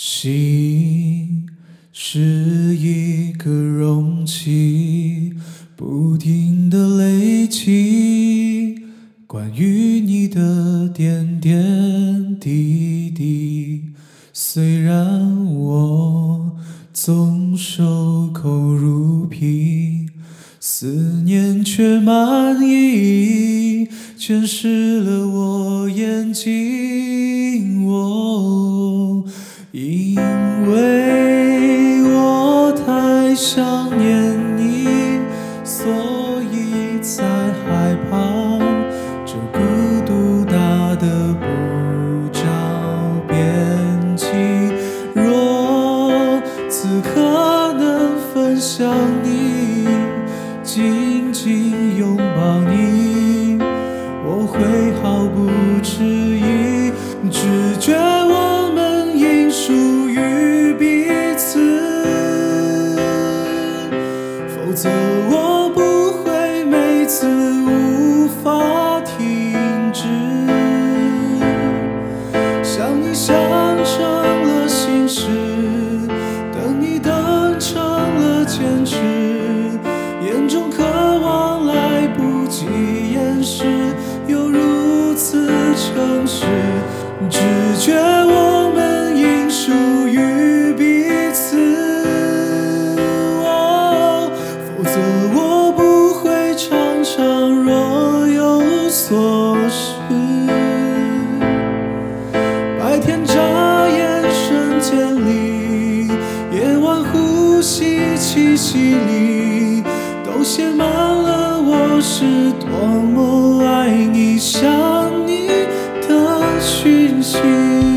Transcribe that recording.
心是一个容器，不停的累积关于你的点点滴滴。虽然我总守口如瓶，思念却满溢，全湿了我眼睛。哦，因为我太想念你，所以才害怕这孤独大得不着边际。若此刻能分享你，紧紧拥抱你，我会毫不迟疑，坚持，眼中渴望来不及掩饰，又如此诚实，直觉我们应属于彼此。哦否则我不会常常若有所失。信息里都写满了我是多么爱你想你的讯息。